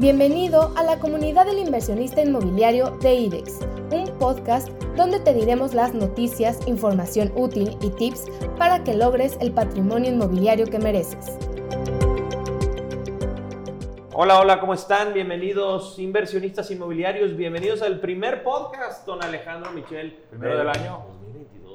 Bienvenido a la comunidad del inversionista inmobiliario de IDEX, un podcast donde te diremos las noticias, información útil y tips para que logres el patrimonio inmobiliario que mereces. Hola, hola, ¿cómo están? Bienvenidos inversionistas inmobiliarios, bienvenidos al primer podcast, don Alejandro Michel. Primero del año. 2022.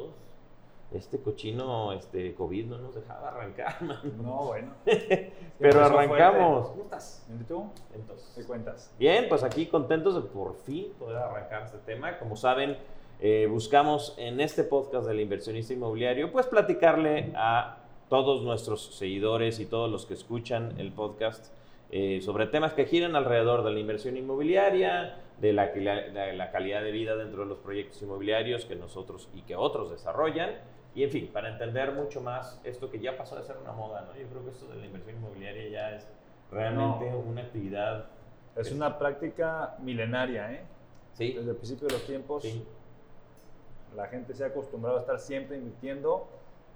Este cochino, este COVID no nos dejaba arrancar, man. No, bueno. Pero arrancamos. ¿Cómo estás? ¿Y tú? Entonces, ¿Qué cuentas? Bien, pues aquí contentos de por fin poder arrancar este tema. Como saben, eh, buscamos en este podcast del inversionista inmobiliario, pues platicarle a todos nuestros seguidores y todos los que escuchan el podcast eh, sobre temas que giran alrededor de la inversión inmobiliaria, de la, de la calidad de vida dentro de los proyectos inmobiliarios que nosotros y que otros desarrollan. Y en fin, para entender mucho más esto que ya pasó de ser una moda, ¿no? Yo creo que esto de la inversión inmobiliaria ya es realmente No. una actividad. Es una práctica milenaria, ¿eh? Sí, Desde el principio de los tiempos, sí. la gente se ha acostumbrado a estar siempre invirtiendo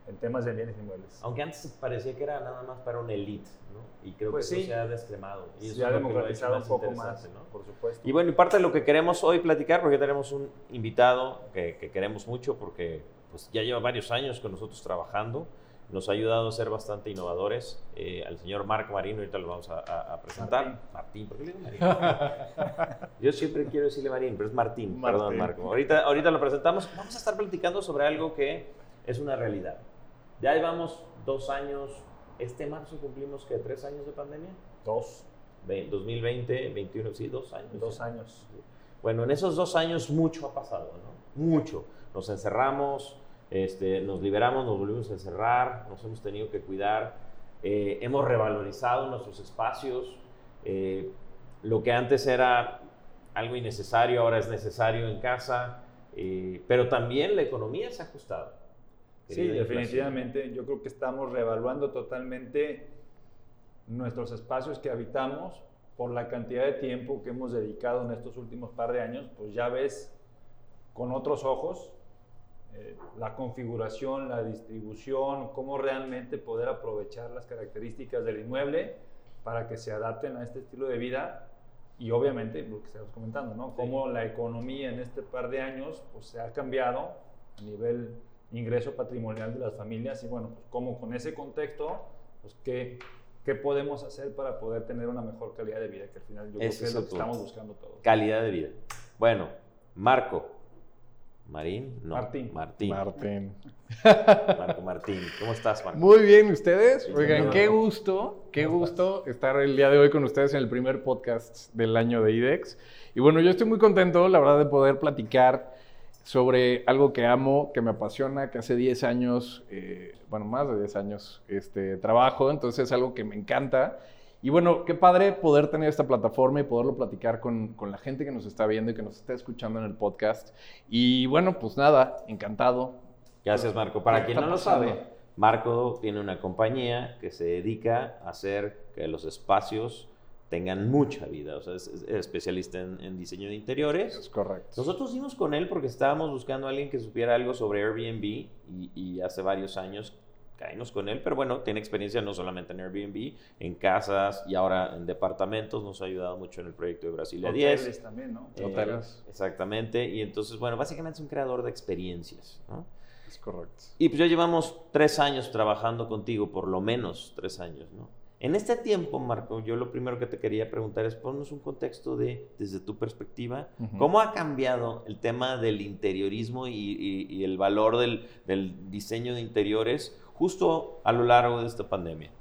en temas de bienes inmuebles. Aunque antes parecía que era nada más para una elite, ¿no? Y creo Pues que sí. eso se ha descremado. Y se ha democratizado un poco más, ¿no? por supuesto. Y bueno, y parte de lo que queremos hoy platicar, porque tenemos un invitado que, que queremos mucho, porque pues, ya lleva varios años con nosotros trabajando, nos ha ayudado a ser bastante innovadores, eh, al señor Marco Marino, ahorita lo vamos a, a- a presentar. Martín. ¿por qué le digo? Yo siempre quiero decirle Marín, pero es Martín, perdón Martín. Marco. Ahorita, ahorita lo presentamos, vamos a estar platicando sobre algo que es una realidad. Ya llevamos dos años, este marzo cumplimos que tres años de pandemia, Dos, Ve- 2020, 21, sí, dos años. dos años. Bueno, en esos dos años mucho ha pasado, ¿no? Mucho. Nos encerramos, este, nos liberamos, nos volvimos a encerrar, nos hemos tenido que cuidar, eh, hemos revalorizado nuestros espacios. eh, lo que antes era algo innecesario, ahora es necesario en casa, eh, pero también la economía se ha ajustado. Sí, definitivamente. Yo creo que estamos reevaluando totalmente nuestros espacios que habitamos por la cantidad de tiempo que hemos dedicado en estos últimos par de años. Pues ya ves con otros ojos eh, la configuración, la distribución, cómo realmente poder aprovechar las características del inmueble para que se adapten a este estilo de vida y obviamente lo que estamos comentando, ¿no? Cómo la economía en este par de años pues, se ha cambiado a nivel ingreso patrimonial de las familias y bueno, pues cómo con ese contexto, pues qué, qué podemos hacer para poder tener una mejor calidad de vida, que al final yo creo que es lo que estamos buscando todos. Calidad de vida. Bueno, Marco. Marín, no. Martín. Martín. Martín. Marco Martín. ¿Cómo estás, Marco? Muy bien, ¿ustedes? Sí, Oigan, señor. qué gusto, qué gusto estar el día de hoy con ustedes en el primer podcast del año de IDEX. Y bueno, yo estoy muy contento, la verdad, de poder platicar sobre algo que amo, que me apasiona, que hace 10 años, eh, bueno, más de 10 años, este, trabajo, entonces es algo que me encanta. Y bueno, qué padre poder tener esta plataforma y poderlo platicar con, con la gente que nos está viendo y que nos está escuchando en el podcast. Y bueno, pues nada, encantado. Gracias, Marco. Para ¿Qué quien no lo sabe, Marco tiene una compañía que se dedica a hacer que los espacios tengan mucha vida. O sea, es, es especialista en, en diseño de interiores. Es correcto. Nosotros dimos con él porque estábamos buscando a alguien que supiera algo sobre Airbnb y, y hace varios años caímos con él, pero bueno, tiene experiencia no solamente en Airbnb, en casas y ahora en departamentos. Nos ha ayudado mucho en el proyecto de Brasilia 10. Hoteles también, ¿no? Eh, Hoteles. exactamente. Y entonces, bueno, básicamente es un creador de experiencias. ¿no? Es correcto. Y pues ya llevamos tres años trabajando contigo, por lo menos tres años, ¿no? En este tiempo, Marco, yo lo primero que te quería preguntar es ponnos un contexto de, desde tu perspectiva. ¿cómo ha cambiado el tema del interiorismo y, y- y el valor del, del diseño de interiores justo a lo largo de esta pandemia?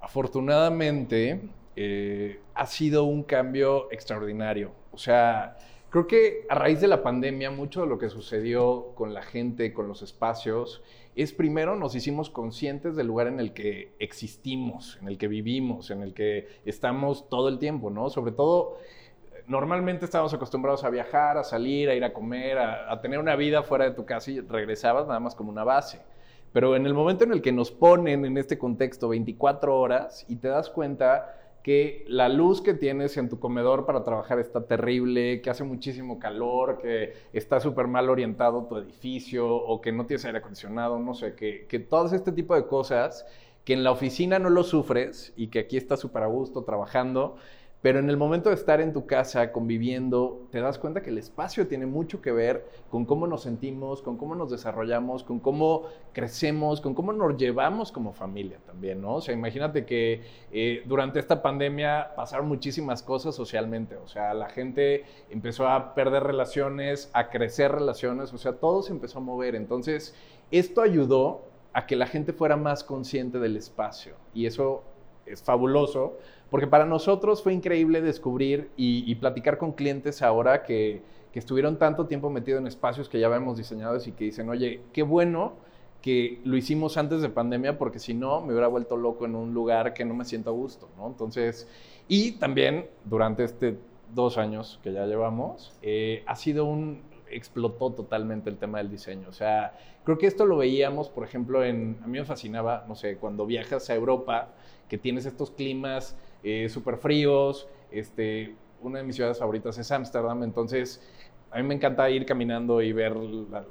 Afortunadamente, eh, ha sido un cambio extraordinario. O sea, creo que a raíz de la pandemia, mucho de lo que sucedió con la gente, con los espacios, es primero nos hicimos conscientes del lugar en el que existimos, en el que vivimos, en el que estamos todo el tiempo, ¿no? Sobre todo, normalmente estábamos acostumbrados a viajar, a salir, a ir a comer, a, a tener una vida fuera de tu casa y regresabas nada más como una base. Pero en el momento en el que nos ponen en este contexto 24 horas y te das cuenta que la luz que tienes en tu comedor para trabajar está terrible, que hace muchísimo calor, que está súper mal orientado tu edificio o que no tienes aire acondicionado, no sé, que, que todo este tipo de cosas que en la oficina no lo sufres y que aquí estás súper a gusto trabajando, Pero en el momento de estar en tu casa conviviendo, te das cuenta que el espacio tiene mucho que ver con cómo nos sentimos, con cómo nos desarrollamos, con cómo crecemos, con cómo nos llevamos como familia también, ¿no? O sea, imagínate que eh, durante esta pandemia pasaron muchísimas cosas socialmente, o sea, la gente empezó a perder relaciones, a crecer relaciones, o sea, todo se empezó a mover. Entonces, esto ayudó a que la gente fuera más consciente del espacio y eso es fabuloso porque para nosotros fue increíble descubrir y, platicar con clientes ahora que, estuvieron tanto tiempo metidos en espacios que ya habíamos diseñado y que dicen, oye, qué bueno que lo hicimos antes de pandemia porque si no me hubiera vuelto loco en un lugar que no me siento a gusto, ¿no? Entonces, y también durante este dos años que ya llevamos, eh, ha sido un, explotó totalmente el tema del diseño. O sea, creo que esto lo veíamos, por ejemplo, en, a mí me fascinaba, no sé, cuando viajas a Europa, que tienes estos climas eh, súper fríos. Este, una de mis ciudades favoritas es Ámsterdam, entonces a mí me encanta ir caminando y ver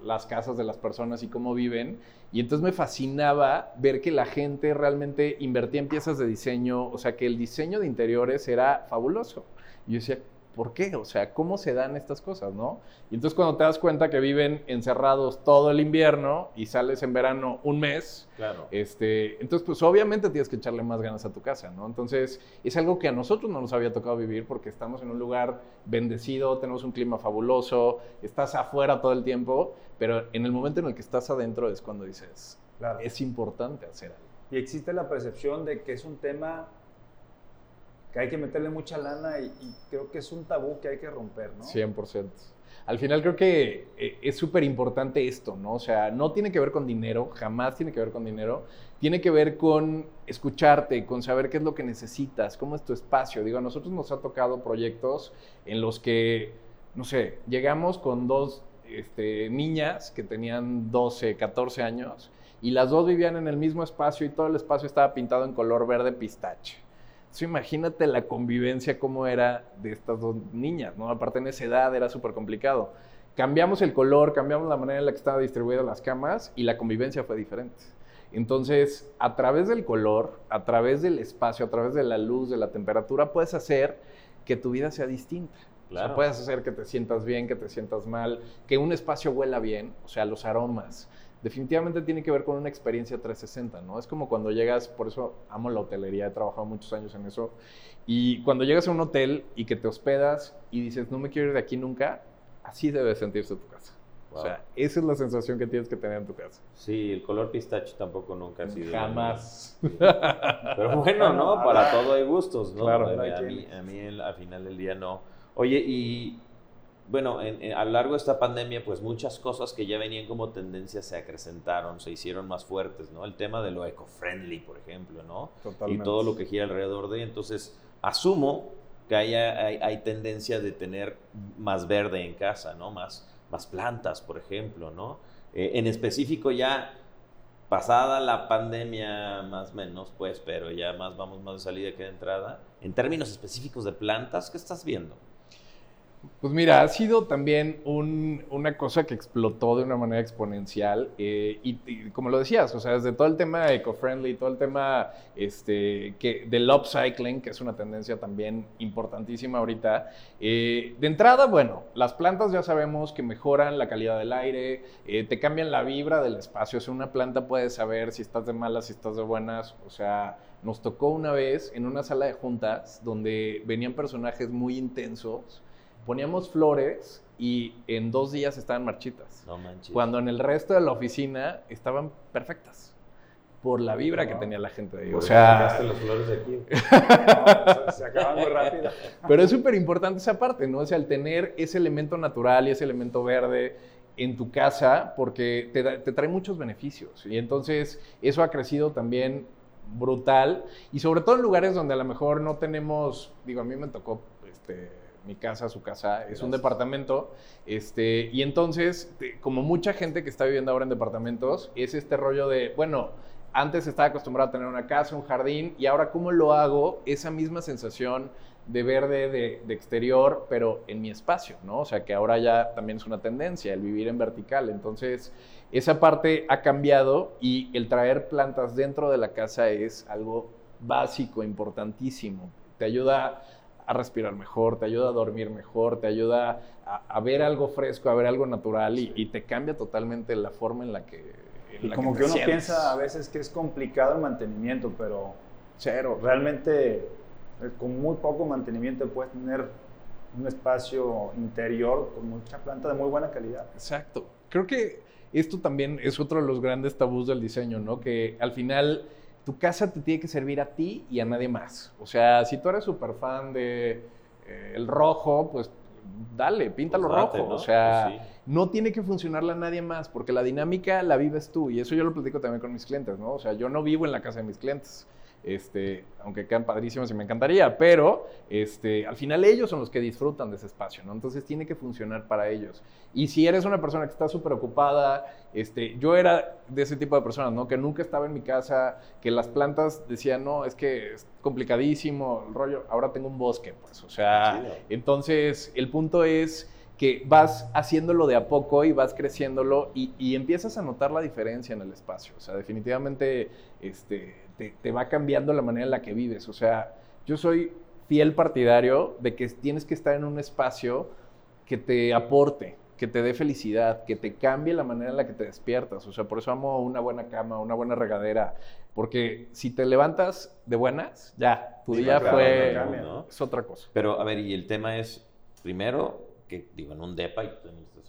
las casas de las personas y cómo viven. Y entonces me fascinaba ver que la gente realmente invertía en piezas de diseño, o sea, que el diseño de interiores era fabuloso. Y yo decía, ¿por qué? O sea, ¿cómo se dan estas cosas, no? Y entonces cuando te das cuenta que viven encerrados todo el invierno y sales en verano un mes, claro. este, entonces pues obviamente tienes que echarle más ganas a tu casa, ¿no? Entonces es algo que a nosotros no nos había tocado vivir porque estamos en un lugar bendecido, tenemos un clima fabuloso, estás afuera todo el tiempo, pero en el momento en el que estás adentro es cuando dices, claro. es importante hacer algo. Y existe la percepción de que es un tema que hay que meterle mucha lana y, creo que es un tabú que hay que romper, ¿no? 100%. Al final creo que eh, es súper importante esto, ¿no? O sea, no tiene que ver con dinero, jamás tiene que ver con dinero, tiene que ver con escucharte, con saber qué es lo que necesitas, cómo es tu espacio. Digo, a nosotros nos ha tocado proyectos en los que, no sé, llegamos con dos este, niñas que tenían 12, 14 años y las dos vivían en el mismo espacio y todo el espacio estaba pintado en color verde pistache imagínate la convivencia cómo era de estas dos niñas, ¿no? Aparte en esa edad era súper complicado. Cambiamos el color, cambiamos la manera en la que estaban distribuidas las camas y la convivencia fue diferente. Entonces, a través del color, a través del espacio, a través de la luz, de la temperatura, puedes hacer que tu vida sea distinta. Claro. puedes hacer que te sientas bien, que te sientas mal, que un espacio huela bien, o sea, los aromas definitivamente tiene que ver con una experiencia 360, ¿no? Es como cuando llegas, por eso amo la hotelería, he trabajado muchos años en eso, y cuando llegas a un hotel y que te hospedas y dices, no me quiero ir de aquí nunca, así debe sentirse tu casa. O sea, esa es la sensación que tienes que tener en tu casa. Sí, el color pistache tampoco nunca ha sido. Jamás. Pero bueno, ¿no? Para todo hay gustos, ¿no? Claro. A mí, a mí al final del día no. Oye, y bueno, a lo largo de esta pandemia, pues muchas cosas que ya venían como tendencia se acrecentaron, se hicieron más fuertes, ¿no? El tema de lo eco-friendly, por ejemplo, ¿no? Totalmente. Y todo lo que gira alrededor de. Entonces, asumo que haya, hay, tendencia de tener más verde en casa, ¿no? Más, más plantas, por ejemplo, ¿no? Eh, en específico ya pasada la pandemia más o menos, pues, pero ya más vamos más de salida que de entrada. En términos específicos de plantas, ¿qué estás viendo? Pues mira, ha sido también una cosa que explotó de una manera exponencial eh, y, como lo decías, o sea, desde todo el tema eco-friendly, todo el tema este, que, del upcycling, que es una tendencia también importantísima ahorita. Eh, de entrada, bueno, las plantas ya sabemos que mejoran la calidad del aire, eh, te cambian la vibra del espacio, o sea, una planta puede saber si estás de malas, si estás de buenas, o sea, nos tocó una vez en una sala de juntas donde venían personajes muy intensos poníamos flores y en dos días estaban marchitas. No manches. Cuando en el resto de la oficina estaban perfectas por la vibra que tenía la gente de ahí. O sea, las flores de aquí. se acaban muy rápido. Pero es súper importante esa parte, ¿no? O sea, el tener ese elemento natural y ese elemento verde en tu casa porque te, te trae muchos beneficios. Y entonces eso ha crecido también brutal y sobre todo en lugares donde a lo mejor no tenemos, digo, a mí me tocó este, mi casa, su casa, es un departamento. Este, y entonces, como mucha gente que está viviendo ahora en departamentos, es este rollo de, bueno, antes estaba acostumbrado a tener una casa, un jardín, y ahora cómo lo hago, esa misma sensación de verde de, exterior, pero en mi espacio, ¿no? O sea, que ahora ya también es una tendencia, el vivir en vertical. Entonces, esa parte ha cambiado y el traer plantas dentro de la casa es algo básico, importantísimo. Te ayuda a respirar mejor, te ayuda a dormir mejor, te ayuda a, ver algo fresco, a ver algo natural y, te cambia totalmente la forma en la que... y como que, uno piensa a veces que es complicado el mantenimiento, pero... Cero. Realmente eh, con muy poco mantenimiento puedes tener un espacio interior con mucha planta de muy buena calidad. Exacto. Creo que esto también es otro de los grandes tabús del diseño, ¿no? Que al final tu casa te tiene que servir a ti y a nadie más. O sea, si tú eres súper fan de eh, el rojo, pues dale, píntalo pues rojo. O sea, pues no tiene que funcionarle a nadie más, porque la dinámica la vives tú. Y eso yo lo platico también con mis clientes, ¿no? O sea, yo no vivo en la casa de mis clientes este, aunque quedan padrísimos y me encantaría, pero este, al final ellos son los que disfrutan de ese espacio, ¿no? Entonces tiene que funcionar para ellos. Y si eres una persona que está súper ocupada, este, yo era de ese tipo de personas, ¿no? Que nunca estaba en mi casa, que las plantas decían, no, es que es complicadísimo el rollo, ahora tengo un bosque, pues, o sea, entonces el punto es que vas haciéndolo de a poco y vas creciéndolo y, y, empiezas a notar la diferencia en el espacio. O sea, definitivamente este, te, va cambiando la manera en la que vives. O sea, yo soy fiel partidario de que tienes que estar en un espacio que te aporte, que te dé felicidad, que te cambie la manera en la que te despiertas. O sea, por eso amo una buena cama, una buena regadera, porque si te levantas de buenas, ya, tu día fue... Es otra cosa. Pero, a ver, y el tema es, primero, que digo, en un depa, y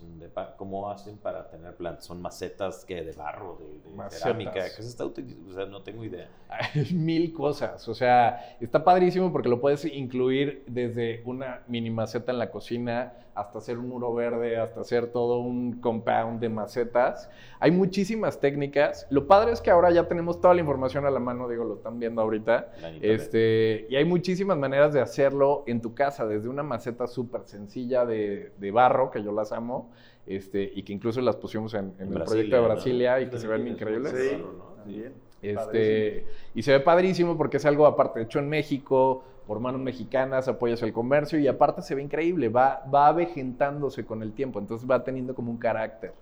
un depa, ¿cómo hacen para tener plantas? ¿Son macetas que de barro, de, cerámica? ¿Qué se está utilizando? O sea, no tengo idea. Hay mil cosas. O sea, está padrísimo porque lo puedes incluir desde una mini maceta en la cocina hasta hacer un muro verde, hasta hacer todo un compound de macetas. Hay muchísimas técnicas. Lo padre es que ahora ya tenemos toda la información a la mano, digo, lo están viendo ahorita. Este, y hay muchísimas maneras de hacerlo en tu casa, desde una maceta súper sencilla de, de, barro, que yo las amo, este, y que incluso las pusimos en, el proyecto de Brasilia y que se ven increíbles. Sí, Este, y se ve padrísimo porque es algo aparte hecho en México, por manos mexicanas, apoyas el comercio y aparte se ve increíble, va, va avejentándose con el tiempo, entonces va teniendo como un carácter.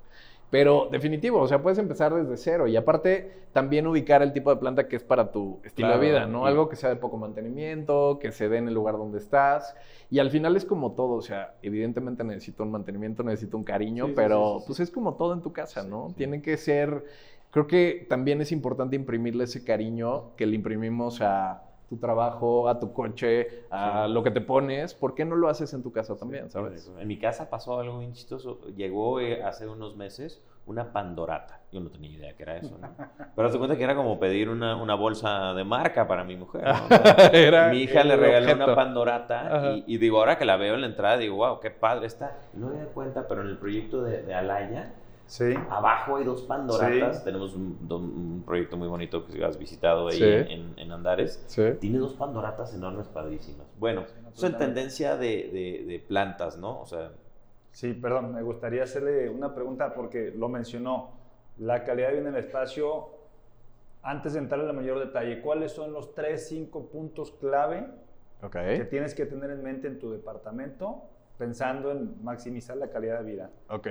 Pero definitivo, o sea, puedes empezar desde cero y aparte también ubicar el tipo de planta que es para tu estilo de vida, ¿no? Algo que sea de poco mantenimiento, que se dé en el lugar donde estás. Y al final es como todo, o sea, evidentemente necesito un mantenimiento, necesito un cariño, pero pues es como todo en tu casa, ¿no? Tiene que ser, creo que también es importante imprimirle ese cariño que le imprimimos a tu trabajo, a tu coche, a lo que te pones, ¿por qué no lo haces en tu casa también, sabes? En mi casa pasó algo bien chistoso. Llegó eh, hace unos meses una Pandorata. Yo no tenía idea que era eso, ¿no? Pero te cuenta que era como pedir una, una bolsa de marca para mi mujer. mi hija le regaló una Pandorata y, digo, ahora que la veo en la entrada, digo, wow, qué padre está. No me di cuenta, pero en el proyecto de, de Alaya, Sí. Abajo hay dos Pandoratas. Tenemos un, proyecto muy bonito que has visitado ahí en, en, Andares. Tiene dos Pandoratas enormes, padrísimas. Bueno, eso en tendencia de, de, plantas, ¿no? O sea. Sí, perdón, me gustaría hacerle una pregunta porque lo mencionó. La calidad de vida en el espacio. Antes de entrar en el mayor detalle, ¿cuáles son los tres, cinco puntos clave que tienes que tener en mente en tu departamento pensando en maximizar la calidad de vida? Ok,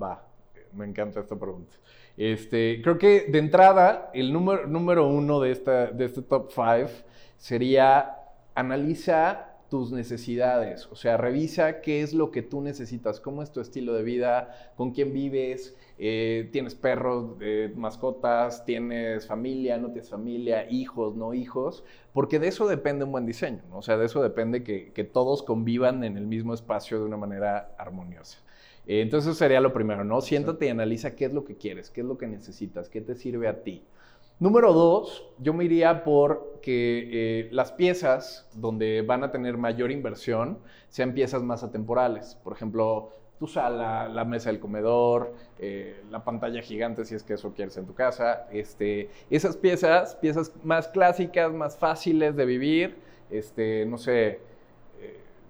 va me encanta esta pregunta. Este, creo que de entrada, el número, número uno de, esta, de este top five sería analiza tus necesidades, o sea, revisa qué es lo que tú necesitas, cómo es tu estilo de vida, con quién vives, eh, tienes perros, eh, mascotas, tienes familia, no tienes familia, hijos, no hijos, porque de eso depende un buen diseño, o sea, de eso depende que, que todos convivan en el mismo espacio de una manera armoniosa. Eh, entonces eso sería lo primero, ¿no? Siéntate y analiza qué es lo que quieres, qué es lo que necesitas, qué te sirve a ti. Número dos, yo me iría por que eh, las piezas donde van a tener mayor inversión sean piezas más atemporales. Por ejemplo, tu sala, la mesa del comedor, eh, la pantalla gigante si es que eso quieres en tu casa. Este, esas piezas, piezas más clásicas, más fáciles de vivir, este, no sé,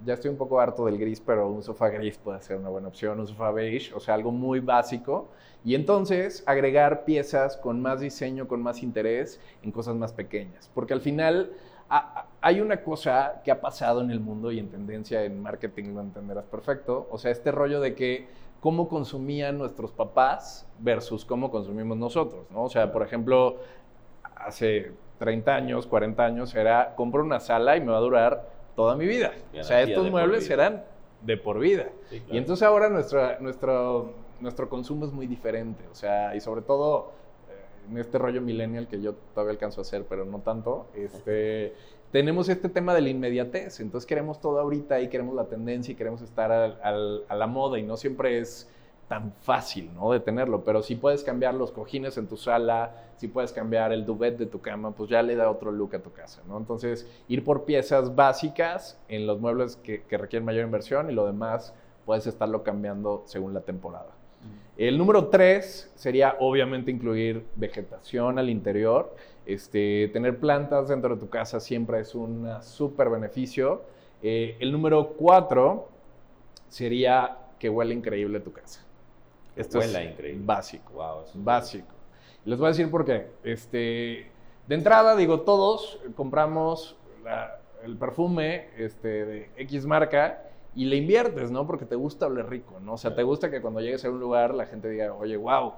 ya estoy un poco harto del gris, pero un sofá gris puede ser una buena opción, un sofá beige, o sea, algo muy básico. Y entonces agregar piezas con más diseño, con más interés en cosas más pequeñas. Porque al final hay una cosa que ha pasado en el mundo y en tendencia en marketing lo entenderás perfecto. O sea, este rollo de que cómo consumían nuestros papás versus cómo consumimos nosotros, ¿no? O sea, por ejemplo, hace 30 años, 40 años era, compro una sala y me va a durar toda mi vida. o sea, estos muebles serán de por vida. Sí, Y entonces ahora nuestra, nuestro, nuestro consumo es muy diferente, o sea, y sobre todo eh, en este rollo millennial que yo todavía alcanzo a hacer, pero no tanto, este, tenemos este tema de la inmediatez, entonces queremos todo ahorita y queremos la tendencia y queremos estar al- al- a la moda y no siempre es tan fácil, ¿no? De tenerlo, pero si puedes cambiar los cojines en tu sala, si puedes cambiar el duvet de tu cama, pues ya le da otro look a tu casa, ¿no? Entonces, ir por piezas básicas en los muebles que, que requieren mayor inversión y lo demás puedes estarlo cambiando según la temporada. El número tres sería obviamente incluir vegetación al interior. Este, tener plantas dentro de tu casa siempre es un súper beneficio. Eh, el número cuatro sería que huele increíble tu casa. Esto huela es increíble. básico. Wow, es Básico. Les voy a decir por qué. Este, de entrada, digo, todos compramos la- el perfume este, de X marca y le inviertes, ¿no? Porque te gusta oler rico, ¿no? O sea, te gusta que cuando llegues a un lugar la gente diga, oye, wow,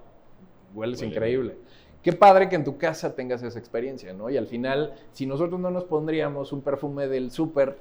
hueles Huele increíble. Qué padre que en tu casa tengas esa experiencia, ¿no? Y al final, si nosotros no nos pondríamos un perfume del súper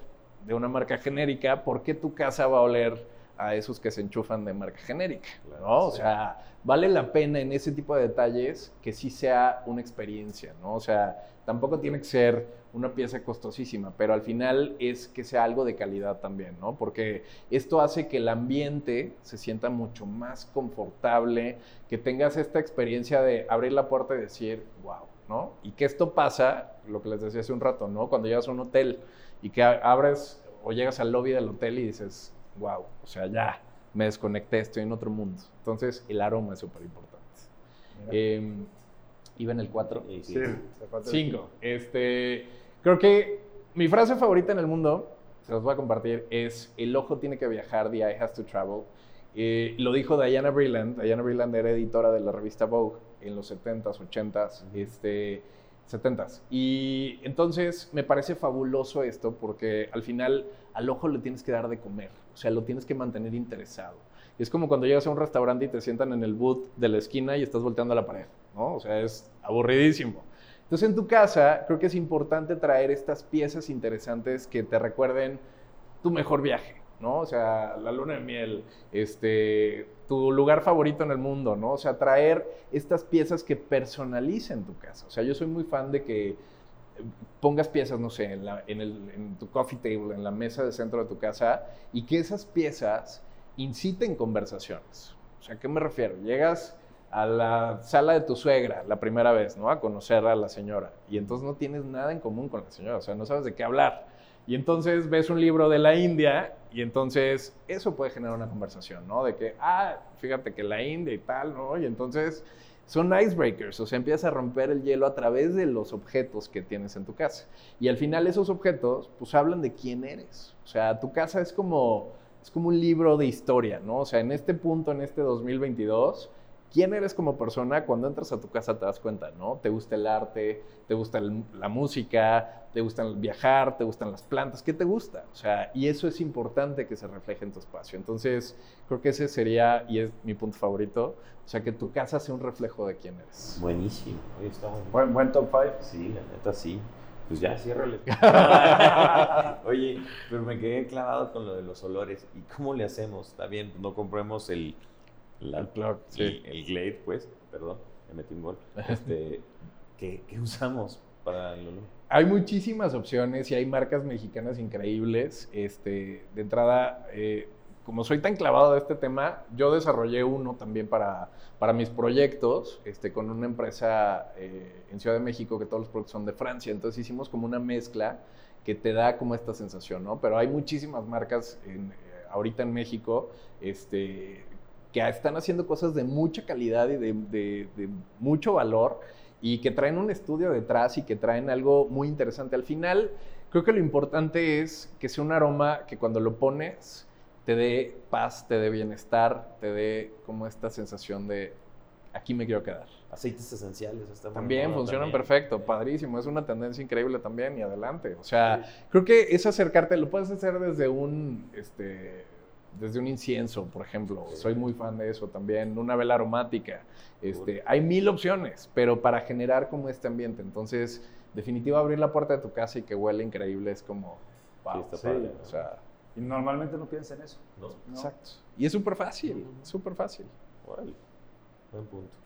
de una marca genérica, ¿por qué tu casa va a oler a esos que se enchufan de marca genérica? ¿no? O sea, vale la pena en ese tipo de detalles que sí sea una experiencia, ¿no? O sea, tampoco tiene que ser una pieza costosísima, pero al final es que sea algo de calidad también, ¿no? Porque esto hace que el ambiente se sienta mucho más confortable, que tengas esta experiencia de abrir la puerta y decir, wow, ¿no? Y que esto pasa, lo que les decía hace un rato, ¿no? Cuando llegas a un hotel y que abres o llegas al lobby del hotel y dices, wow, o sea, ya me desconecté, estoy en otro mundo. Entonces, el aroma es súper importante. Eh, iba en el 4. Y sí. Sí, te falta el- Cinco. Este, creo que mi frase favorita en el mundo, se los voy a compartir, es el ojo tiene que viajar, the eye has to travel. Eh, lo dijo Diana Breland. Diana Breland era editora de la revista Vogue en los 70s, 80s, este, 70s. Y entonces me parece fabuloso esto porque al final al ojo le tienes que dar de comer, o sea, lo tienes que mantener interesado. Es como cuando llegas a un restaurante y te sientan en el boot de la esquina y estás volteando a la pared, ¿no? O sea, es aburridísimo. Entonces en tu casa creo que es importante traer estas piezas interesantes que te recuerden tu mejor viaje, ¿no? O sea, la luna de miel, este, tu lugar favorito en el mundo, ¿no? O sea, traer estas piezas que personalicen tu casa. O sea, yo soy muy fan de que pongas piezas, no sé, en, tu coffee table, en la mesa de centro de tu casa, y que esas piezas inciten conversaciones. O sea, ¿a qué me refiero? Llegas a la sala de tu suegra la primera vez, ¿no? A conocer a la señora. Y entonces no tienes nada en común con la señora, o sea, no sabes de qué hablar. Y entonces ves un libro de la India y entonces eso puede generar una conversación, ¿no? De que, ah, fíjate que la India y tal, ¿no? Y entonces son icebreakers, o sea, empiezas a romper el hielo a través de los objetos que tienes en tu casa. Y al final esos objetos, pues hablan de quién eres. O sea, tu casa es como, es como un libro de historia, ¿no? O sea, en este punto, en este 2022, quién eres como persona cuando entras a tu casa te das cuenta, ¿no? Te gusta el arte, te gusta el- la música, te gusta el viajar, te gustan las plantas, ¿qué te gusta? O sea, y eso es importante que se refleje en tu espacio. Entonces, creo que ese sería, y es mi punto favorito, o sea, que tu casa sea un reflejo de quién eres. Buenísimo. Oye, está buenísimo. Buen, buen top 5. Sí, la neta sí. Pues ya, ciérrale. Oye, pero me quedé clavado con lo de los olores. ¿Y cómo le hacemos? Está bien, no compremos el, la- El plug, sí. el, el Glade, pues, perdón, me metí un gol. Este, ¿qué, qué usamos para el olor? Hay muchísimas opciones y hay marcas mexicanas increíbles. Este, de entrada, eh, como soy tan clavado de este tema, yo desarrollé uno también para, para mis proyectos este, con una empresa eh, en Ciudad de México que todos los productos son de Francia. Entonces hicimos como una mezcla que te da como esta sensación, ¿no? Pero hay muchísimas marcas en, eh, ahorita en México este, que están haciendo cosas de mucha calidad y de, de- de mucho valor y que traen un estudio detrás y que traen algo muy interesante. Al final, creo que lo importante es que sea un aroma que cuando lo pones te dé paz, te dé bienestar, te dé como esta sensación de aquí me quiero quedar. Aceites esenciales. está También bueno funcionan también. perfecto, padrísimo, es una tendencia increíble también y adelante. O sea, creo que es acercarte, lo puedes hacer desde un, este, desde un incienso, por ejemplo. Sí. Soy muy fan de eso también, una vela aromática. Este, hay mil opciones, pero para generar como este ambiente. Entonces, definitivo abrir la puerta de tu casa y que huele increíble es como wow, está Sí. padre. o sea, Y normalmente no piensa en eso. ¿no? ¿no? exacto. Y es súper fácil, súper fácil. Órale, buen punto.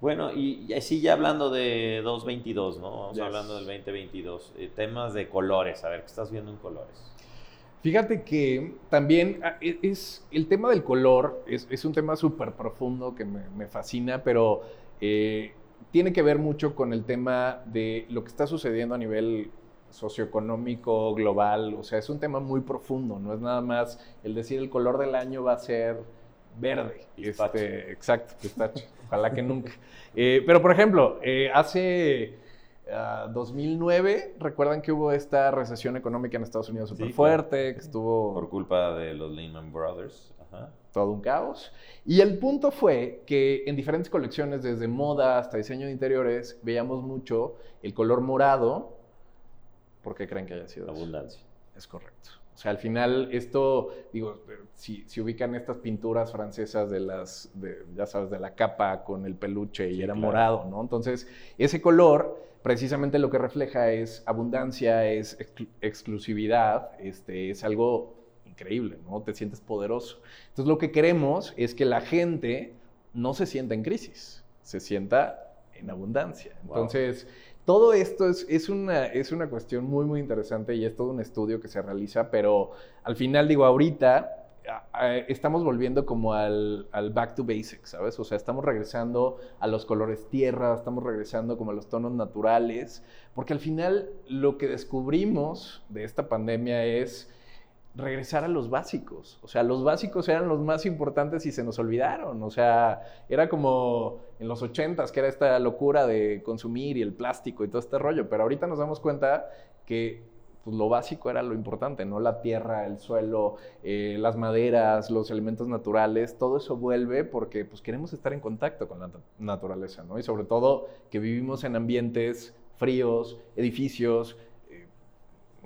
Bueno, y, y así ya hablando de 222, ¿no? Vamos Yes. hablando del 2022. eh, temas de colores, a ver, ¿qué estás viendo en colores? Fíjate que también ah, e- es el tema del color es, es un tema súper profundo que me, me fascina, pero eh, tiene que ver mucho con el tema de lo que está sucediendo a nivel socioeconómico, global. O sea, es un tema muy profundo, no es nada más el decir el color del año va a ser verde. Este, exacto, pistacho. Ojalá que nunca. Eh, pero, por ejemplo, eh, hace ah, 2009, recuerdan que hubo esta recesión económica en Estados Unidos súper Sí, fuerte, que estuvo Por culpa de los Lehman Brothers. Ajá. todo un caos. Y el punto fue que en diferentes colecciones, desde moda hasta diseño de interiores, veíamos mucho el color morado. ¿Por qué creen que haya sido eso? Abundancia. Es correcto. O sea, al final esto, digo, si, si ubican estas pinturas francesas de las, de, ya sabes, de la capa con el peluche y Sí, era claro. morado, ¿no? Entonces, ese color precisamente lo que refleja es abundancia, es exclu- exclusividad, este, es algo increíble, ¿no? Te sientes poderoso. Entonces, lo que queremos es que la gente no se sienta en crisis, se sienta en abundancia. Wow. Entonces, todo esto es, es, una, es una cuestión muy, muy interesante y es todo un estudio que se realiza, pero al final, digo, ahorita estamos volviendo como al, al back to basics, ¿sabes? O sea, estamos regresando a los colores tierra, estamos regresando como a los tonos naturales, porque al final lo que descubrimos de esta pandemia es regresar a los básicos. O sea, los básicos eran los más importantes y se nos olvidaron. O sea, era como en los ochentas, que era esta locura de consumir y el plástico y todo este rollo. Pero ahorita nos damos cuenta que pues, lo básico era lo importante, ¿no? La tierra, el suelo, eh, las maderas, los elementos naturales, todo eso vuelve porque pues, queremos estar en contacto con la nat- naturaleza, ¿no? Y sobre todo que vivimos en ambientes fríos, edificios, eh,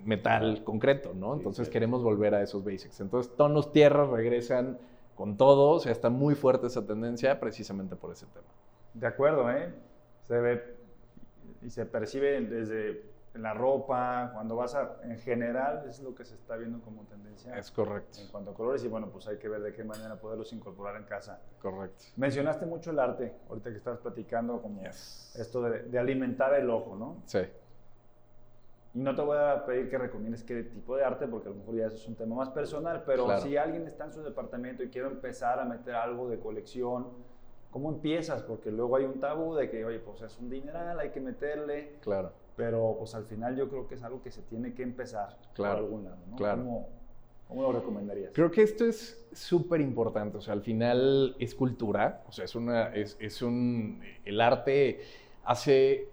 metal, concreto, ¿no? Sí, Entonces sí. queremos volver a esos basics. Entonces tonos tierra regresan con todo, o sea, está muy fuerte esa tendencia precisamente por ese tema. De acuerdo, ¿eh? Se ve y se percibe desde en la ropa, cuando vas a, en general, es lo que se está viendo como tendencia Es correcto, en cuanto a colores y bueno, pues hay que ver de qué manera poderlos incorporar en casa. correcto. Mencionaste mucho el arte, ahorita que estabas platicando como Yes. esto de, de alimentar el ojo, ¿no? Sí, Y no te voy a pedir que recomiendes qué tipo de arte, porque a lo mejor ya eso es un tema más personal, pero Claro. si alguien está en su departamento y quiere empezar a meter algo de colección, ¿cómo empiezas? Porque luego hay un tabú de que, oye, pues es un dineral, hay que meterle, claro. Pero pues al final yo creo que es algo que se tiene que empezar Claro, por algún lado, ¿no? claro. ¿Cómo, cómo lo recomendarías? Creo que esto es súper importante, o sea, al final es cultura, o sea, es una, es, es un, el arte hace,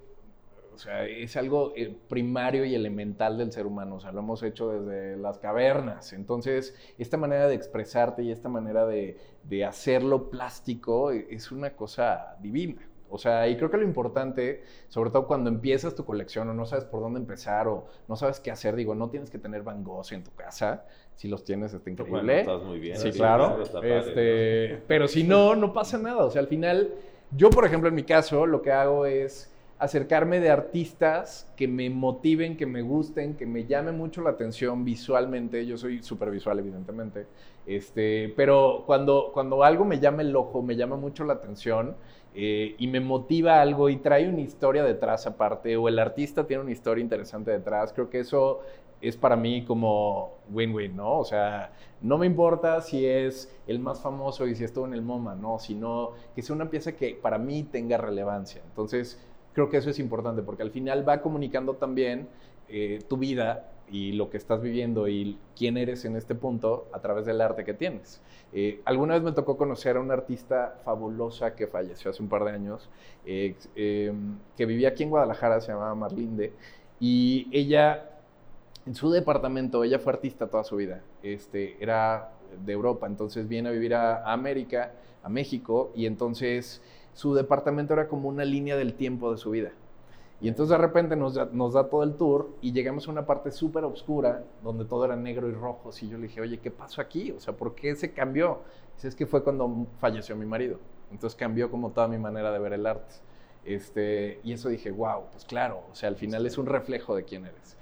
o sea, es algo eh, primario y elemental del ser humano, o sea, lo hemos hecho desde las cavernas, entonces, esta manera de expresarte y esta manera de, de hacerlo plástico eh, es una cosa divina. O sea, y creo que lo importante, sobre todo cuando empiezas tu colección o no sabes por dónde empezar o no sabes qué hacer, digo, no tienes que tener Van Gogh en tu casa, si los tienes está Bueno, increíble. estás muy bien. Sí, Sí, claro. padre, Este, Pero si no, no pasa nada. O sea, al final, yo, por ejemplo, en mi caso, lo que hago es acercarme de artistas que me motiven, que me gusten, que me llame mucho la atención visualmente. Yo soy súper visual, evidentemente. Este, pero cuando, cuando algo me llama el ojo, me llama mucho la atención eh, y me motiva algo y trae una historia detrás aparte, o el artista tiene una historia interesante detrás, creo que eso es para mí como win-win, ¿no? O sea, no me importa si es el más famoso y si estuvo en el MoMA, no, sino que sea una pieza que para mí tenga relevancia. Entonces, creo que eso es importante porque al final va comunicando también eh, tu vida y lo que estás viviendo y quién eres en este punto a través del arte que tienes. Eh, alguna vez me tocó conocer a una artista fabulosa que falleció hace un par de años, eh, eh, que vivía aquí en Guadalajara, se llamaba Marlinde, y ella en su departamento, ella fue artista toda su vida, este, era de Europa, entonces viene a vivir a, a América, a México, y entonces su departamento era como una línea del tiempo de su vida. Y entonces de repente nos da, nos da todo el tour y llegamos a una parte súper oscura donde todo era negro y rojo. Y yo le dije, oye, ¿qué pasó aquí? O sea, ¿por qué se cambió? Dice, es que fue cuando falleció mi marido. Entonces cambió como toda mi manera de ver el arte. Este, y eso dije, wow, pues claro, o sea, al final es un reflejo de quién eres.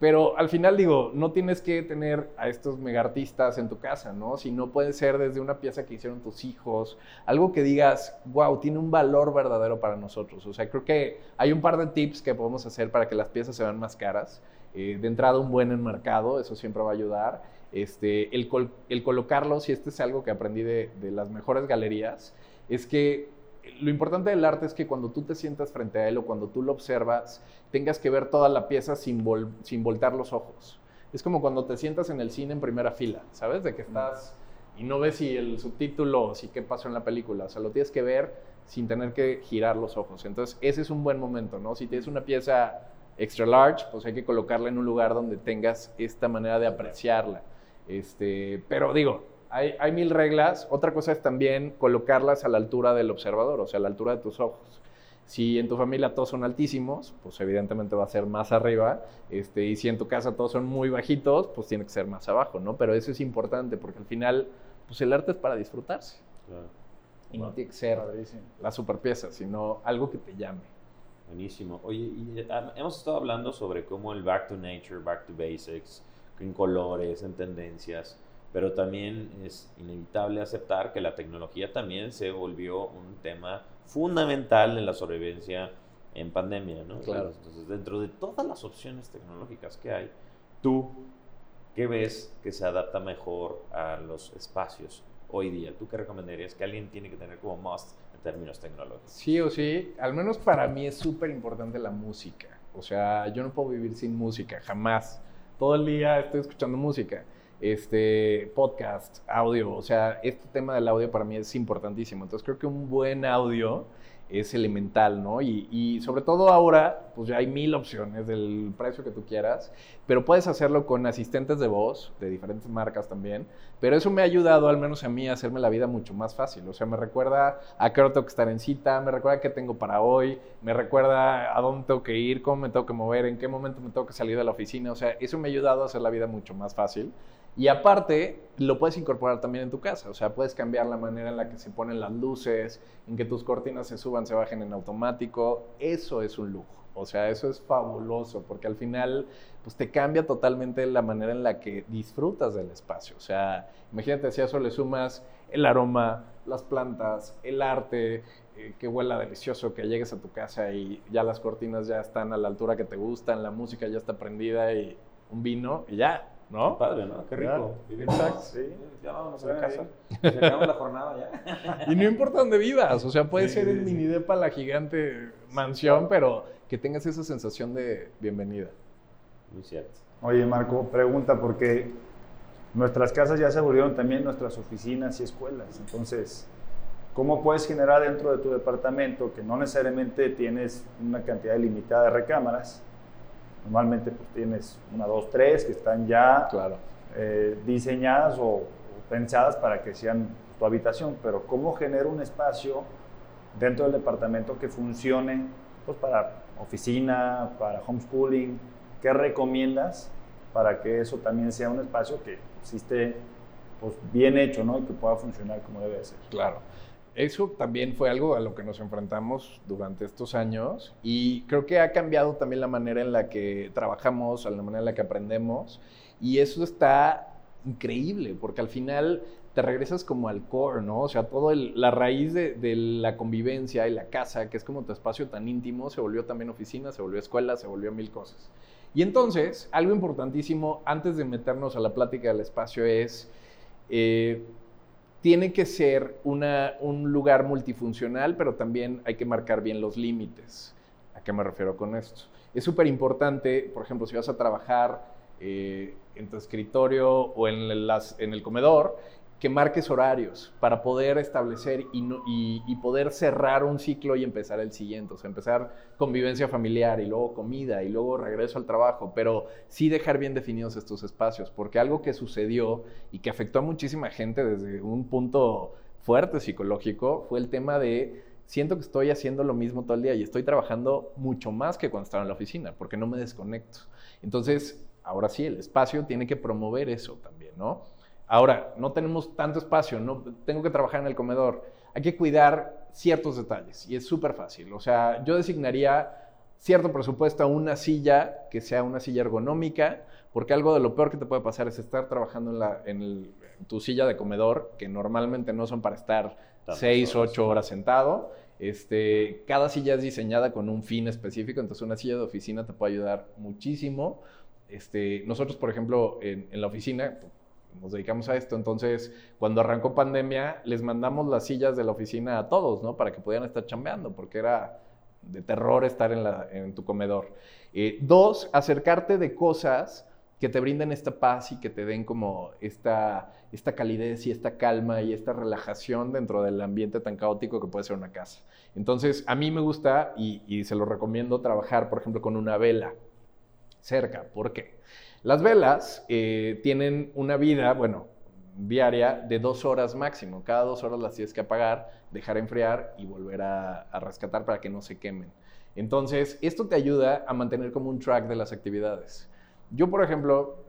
Pero al final digo, no tienes que tener a estos mega artistas en tu casa, ¿no? Sino puede ser desde una pieza que hicieron tus hijos, algo que digas, wow, tiene un valor verdadero para nosotros. O sea, creo que hay un par de tips que podemos hacer para que las piezas se vean más caras. Eh, de entrada, un buen enmarcado, eso siempre va a ayudar. Este, el, el colocarlos, y este es algo que aprendí de las mejores galerías, es que lo importante del arte es que cuando tú te sientas frente a él o cuando tú lo observas, tengas que ver toda la pieza sin, sin voltar los ojos. Es como cuando te sientas en el cine en primera fila, ¿sabes? De que estás y no ves si el subtítulo o si qué pasó en la película. O sea, lo tienes que ver sin tener que girar los ojos. Entonces, ese es un buen momento, ¿no? Si tienes una pieza extra large, pues hay que colocarla en un lugar donde tengas esta manera de apreciarla. Este, pero digo, hay, mil reglas. Otra cosa es también colocarlas a la altura del observador, o sea, a la altura de tus ojos. Si en tu familia todos son altísimos, pues evidentemente va a ser más arriba. Este, y si en tu casa todos son muy bajitos, pues tiene que ser más abajo, ¿no? Pero eso es importante porque al final, pues el arte es para disfrutarse. Y no tiene que ser la superpieza, sino algo que te llame. Buenísimo. Oye, y, ah, hemos estado hablando sobre cómo el back to nature, back to basics, en colores, en tendencias pero también es inevitable aceptar que la tecnología también se volvió un tema fundamental en la sobrevivencia en pandemia, ¿no? Claro. Entonces, dentro de todas las opciones tecnológicas que hay, tú, ¿qué ves que se adapta mejor a los espacios hoy día? ¿Tú qué recomendarías que alguien tiene que tener como must en términos tecnológicos? Sí o sí, al menos para mí es súper importante la música. O sea, yo no puedo vivir sin música, jamás. Todo el día estoy escuchando música este, podcast, audio, o sea, este tema del audio para mí es importantísimo. Entonces creo que un buen audio es elemental, ¿no? Y, sobre todo ahora, pues ya hay mil opciones del precio que tú quieras, pero puedes hacerlo con asistentes de voz de diferentes marcas también, pero eso me ha ayudado, al menos a mí, a hacerme la vida mucho más fácil. O sea, me recuerda a qué hora tengo que estar en cita, me recuerda qué tengo para hoy, me recuerda a dónde tengo que ir, cómo me tengo que mover, en qué momento me tengo que salir de la oficina. O sea, eso me ha ayudado a hacer la vida mucho más fácil. Y aparte, lo puedes incorporar también en tu casa. O sea, puedes cambiar la manera en la que se ponen las luces, en que tus cortinas se suban, se bajen en automático. Eso es un lujo. O sea, eso es fabuloso porque al final, pues te cambia totalmente la manera en la que disfrutas del espacio. O sea, imagínate si a eso le sumas el aroma, las plantas, el arte, eh, que huela delicioso, que llegues a tu casa y ya las cortinas ya están a la altura que te gustan, la música ya está prendida y un vino y ya, ¿no? Qué padre, ¿no? Qué rico. Exacto. Sí. Ya vamos a la casa. Se acabó la jornada ya. Y no importa dónde vivas, o sea, puede ser el mini depa, la gigante mansión, pero que tengas esa sensación de bienvenida. Muy cierto. Oye, Marco, pregunta, porque nuestras casas ya se volvieron también nuestras oficinas y escuelas. Entonces, ¿cómo puedes generar dentro de tu departamento, que no necesariamente tienes una cantidad limitada de recámaras, Normalmente pues tienes una, dos, tres que están ya claro. eh, diseñadas o, pensadas para que sean tu habitación, pero ¿cómo genero un espacio dentro del departamento que funcione pues, para oficina, para homeschooling? ¿Qué recomiendas para que eso también sea un espacio que existe pues, bien hecho ¿no? y que pueda funcionar como debe ser? Claro eso también fue algo a lo que nos enfrentamos durante estos años y creo que ha cambiado también la manera en la que trabajamos, la manera en la que aprendemos y eso está increíble porque al final te regresas como al core, ¿no? O sea, toda la raíz de, la convivencia y la casa, que es como tu espacio tan íntimo, se volvió también oficina, se volvió escuela, se volvió mil cosas. Y entonces, algo importantísimo antes de meternos a la plática del espacio es... Eh, tiene que ser un lugar multifuncional, pero también hay que marcar bien los límites. ¿A qué me refiero con esto? Es súper importante, por ejemplo, si vas a trabajar eh, en tu escritorio o en, el comedor, que marques horarios para poder establecer y, poder cerrar un ciclo y empezar el siguiente. O sea, empezar convivencia familiar y luego comida y luego regreso al trabajo, pero sí dejar bien definidos estos espacios, porque algo que sucedió y que afectó a muchísima gente desde un punto fuerte psicológico fue el tema de siento que estoy haciendo lo mismo todo el día y estoy trabajando mucho más que cuando estaba en la oficina, porque no me desconecto. Entonces, ahora sí, el espacio tiene que promover eso también, ¿no? Ahora, no tenemos tanto espacio, no, tengo que trabajar en el comedor. Hay que cuidar ciertos detalles y es súper fácil. O sea, yo designaría cierto presupuesto a una silla que sea una silla ergonómica, porque algo de lo peor que te puede pasar es estar trabajando en, la, en, el, en tu silla de comedor, que normalmente no son para estar Tantas 6, horas. 8 horas sentado. Este, cada silla es diseñada con un fin específico, entonces una silla de oficina te puede ayudar muchísimo. Este, nosotros, por ejemplo, en, en la oficina nos dedicamos a esto, entonces cuando arrancó pandemia les mandamos las sillas de la oficina a todos, ¿no? Para que pudieran estar chambeando, porque era de terror estar en, la- en tu comedor. Eh, dos, acercarte de cosas que te brinden esta paz y que te den como esta, esta calidez y esta calma y esta relajación dentro del ambiente tan caótico que puede ser una casa. Entonces, a mí me gusta y, y se lo recomiendo trabajar, por ejemplo, con una vela cerca. ¿Por qué? Las velas eh, tienen una vida, bueno, diaria de dos horas máximo. Cada dos horas las tienes que apagar, dejar enfriar y volver a, rescatar para que no se quemen. Entonces, esto te ayuda a mantener como un track de las actividades. Yo, por ejemplo,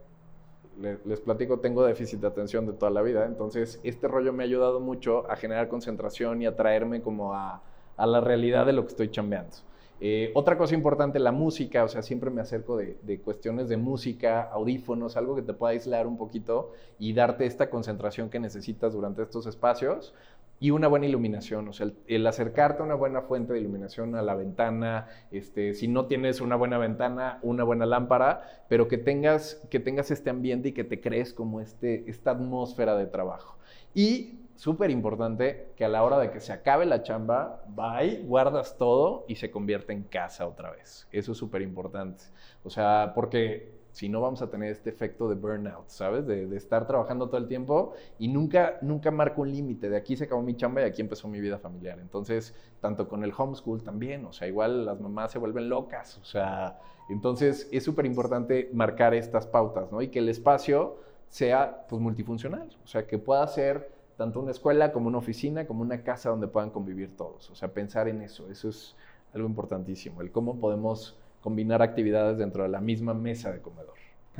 le- les platico, tengo déficit de atención de toda la vida, entonces este rollo me ha ayudado mucho a generar concentración y a traerme como a, a la realidad de lo que estoy chambeando. Eh, otra cosa importante, la música, o sea, siempre me acerco de, cuestiones de música, audífonos, algo que te pueda aislar un poquito y darte esta concentración que necesitas durante estos espacios y una buena iluminación, o sea, el, el acercarte a una buena fuente de iluminación a la ventana, este, si no tienes una buena ventana, una buena lámpara, pero que tengas, que tengas este ambiente y que te crees como este, esta atmósfera de trabajo. Y súper importante que a la hora de que se acabe la chamba, bye, guardas todo y se convierte en casa otra vez. Eso es súper importante. O sea, porque si no vamos a tener este efecto de burnout, ¿sabes? De, de estar trabajando todo el tiempo y nunca, nunca marco un límite. De aquí se acabó mi chamba y aquí empezó mi vida familiar. Entonces, tanto con el homeschool también, o sea, igual las mamás se vuelven locas, o sea, entonces es súper importante marcar estas pautas, ¿no? Y que el espacio sea, pues, multifuncional, o sea, que pueda ser tanto una escuela como una oficina, como una casa donde puedan convivir todos. O sea, pensar en eso, eso es algo importantísimo, el cómo podemos combinar actividades dentro de la misma mesa de comedor.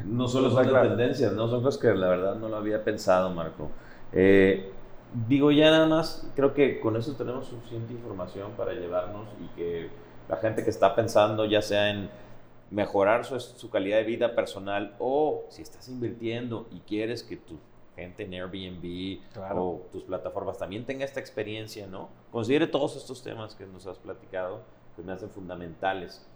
No solo son Claro. tendencias, no son cosas que la verdad no lo había pensado, Marco. Eh, digo, ya nada más, creo que con eso tenemos suficiente información para llevarnos y que la gente que está pensando, ya sea en mejorar su, su calidad de vida personal o si estás invirtiendo y quieres que tu gente en Airbnb Claro. o tus plataformas también tenga esta experiencia, ¿no? Considere todos estos temas que nos has platicado, que me hacen fundamentales.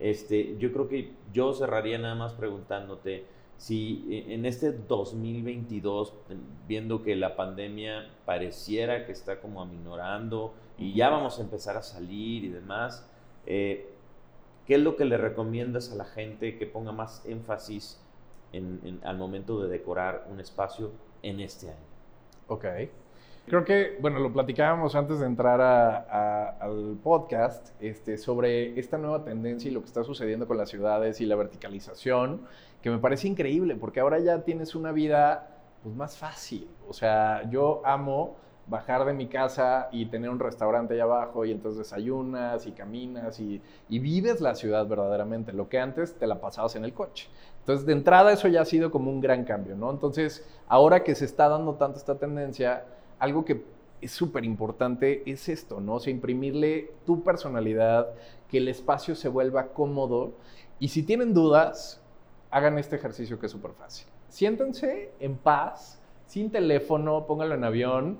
Este, yo creo que yo cerraría nada más preguntándote si eh, en este 2022, en- viendo que la pandemia pareciera que está como aminorando y ya vamos a empezar a salir y demás, eh, ¿qué es lo que le recomiendas a la gente que ponga más énfasis en- en- al momento de decorar un espacio en este año? Ok. Creo que, bueno, lo platicábamos antes de entrar al podcast este, sobre esta nueva tendencia y lo que está sucediendo con las ciudades y la verticalización, que me parece increíble, porque ahora ya tienes una vida pues, más fácil. O sea, yo amo bajar de mi casa y tener un restaurante allá abajo y entonces desayunas y caminas y, y vives la ciudad verdaderamente, lo que antes te la pasabas en el coche. Entonces, de entrada, eso ya ha sido como un gran cambio, ¿no? Entonces, ahora que se está dando tanto esta tendencia, algo que es súper importante es esto, ¿no? O sea, imprimirle tu personalidad, que el espacio se vuelva cómodo. Y si tienen dudas, hagan este ejercicio que es súper fácil. Siéntense en paz, sin teléfono, pónganlo en avión.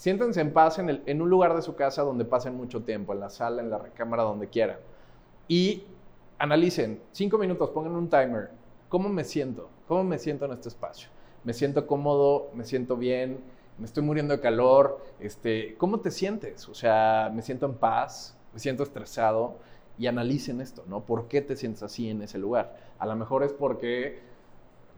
Siéntense en paz en, el- en un lugar de su casa donde pasen mucho tiempo, en la sala, en la recámara, donde quieran. Y analicen, cinco minutos, pongan un timer. ¿Cómo me siento? ¿Cómo me siento en este espacio? ¿Me siento cómodo? ¿Me siento bien? ¿Me estoy muriendo de calor? Este, ¿Cómo te sientes? O sea, ¿me siento en paz? ¿Me siento estresado? Y analicen esto, ¿no? ¿Por qué te sientes así en ese lugar? A lo mejor es porque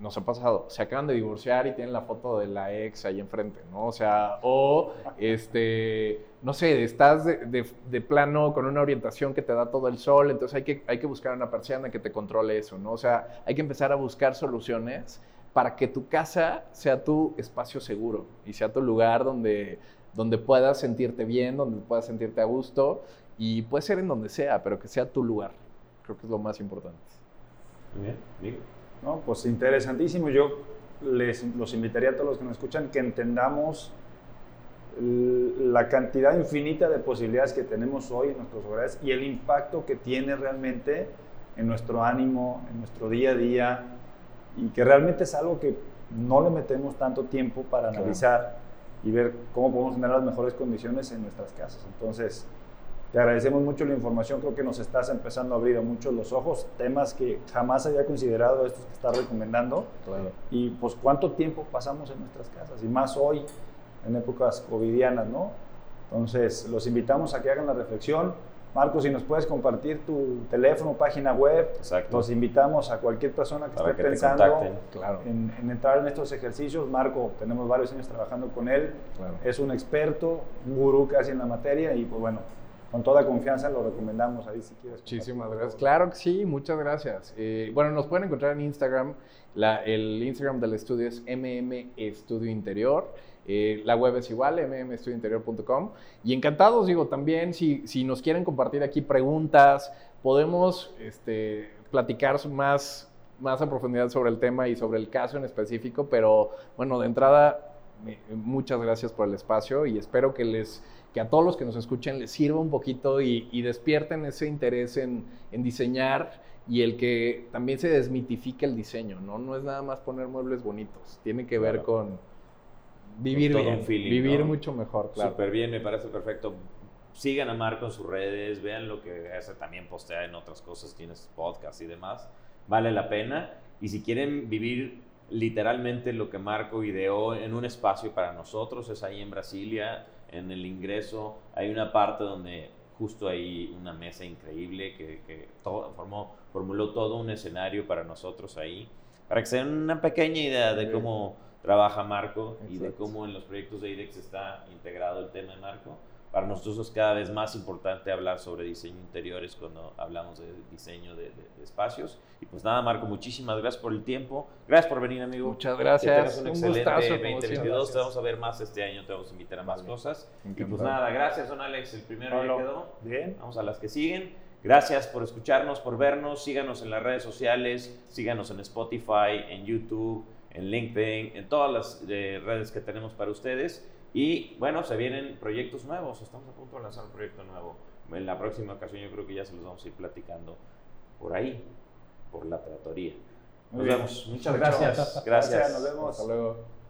nos ha pasado, se acaban de divorciar y tienen la foto de la ex ahí enfrente, ¿no? O sea, o, este, no sé, estás de, de- plano con una orientación que te da todo el sol, entonces hay que, hay que buscar una persiana que te controle eso, ¿no? O sea, hay que empezar a buscar soluciones para que tu casa sea tu espacio seguro y sea tu lugar donde, donde puedas sentirte bien, donde puedas sentirte a gusto y puede ser en donde sea, pero que sea tu lugar. Creo que es lo más importante. Muy bien, Miguel. No, pues interesantísimo. Yo les los invitaría a todos los que nos escuchan que entendamos la cantidad infinita de posibilidades que tenemos hoy en nuestros hogares y el impacto que tiene realmente en nuestro ánimo, en nuestro día a día, y que realmente es algo que no le metemos tanto tiempo para analizar y ver cómo podemos generar las mejores condiciones en nuestras casas. Entonces, te agradecemos mucho la información, creo que nos estás empezando a abrir a muchos los ojos, temas que jamás había considerado estos que estás recomendando. Y pues cuánto tiempo pasamos en nuestras casas, y más hoy, en épocas covidianas, ¿no? Entonces, los invitamos a que hagan la reflexión. Marcos, si nos puedes compartir tu teléfono, página web, Exacto. los invitamos a cualquier persona que Para esté que pensando. Claro. en, en entrar en estos ejercicios. Marco, tenemos varios años trabajando con él, Claro. es un experto, un gurú casi en la materia y pues bueno, con toda confianza lo recomendamos ahí si quieres. Muchísimas gracias. Claro que sí, muchas gracias. Eh, bueno, nos pueden encontrar en Instagram. El Instagram del estudio es MM Estudio Interior. Eh, la web es igual, mmestudiointerior.com. Y encantados, digo, también si, si nos quieren compartir aquí preguntas, podemos este, platicar más, más a profundidad sobre el tema y sobre el caso en específico. Pero bueno, de entrada, eh, muchas gracias por el espacio y espero que les que a todos los que nos escuchen les sirva un poquito y, y despierten ese interés en, en diseñar y el que también se desmitifique el diseño, ¿no? No es nada más poner muebles bonitos, tiene que ver Claro. con vivir bien, feeling, vivir ¿no? mucho mejor, claro. Súper bien, me parece perfecto. Sigan a Marco en sus redes, vean lo que hace, también postea en otras cosas, tienes podcast y demás. Vale la pena. Y si quieren vivir literalmente lo que Marco ideó en un espacio para nosotros, es ahí en Brasilia, en el ingreso, hay una parte donde justo ahí una mesa increíble que, que todo, formó, formuló todo un escenario para nosotros ahí, para que se den una pequeña idea de cómo trabaja Marco y de cómo en los proyectos de IDEX está integrado el tema de Marco. Para nosotros es cada vez más importante hablar sobre diseño interiores cuando hablamos de diseño de, de- de espacios. Y pues nada, Marco, muchísimas gracias por el tiempo. Gracias por venir, amigo. Muchas Que gracias. tengas un, Un excelente gustazo, como 2022. Te vamos a ver más este año, te vamos a invitar a más Vale. cosas. Y pues Encantado. nada, gracias, don Alex. El primero ya Pablo, quedó. Bien. Vamos a las que siguen. Gracias por escucharnos, por vernos. Síganos en las redes sociales, síganos en Spotify, en YouTube, en LinkedIn, en todas las eh, redes que tenemos para ustedes. Y bueno, se vienen proyectos nuevos. Estamos a punto de lanzar un proyecto nuevo. En la próxima ocasión yo creo que ya se los vamos a ir platicando por ahí, por la tratoría. Nos bien. vemos. Muchas Muchas gracias. gracias. Gracias. Nos vemos. Hasta luego.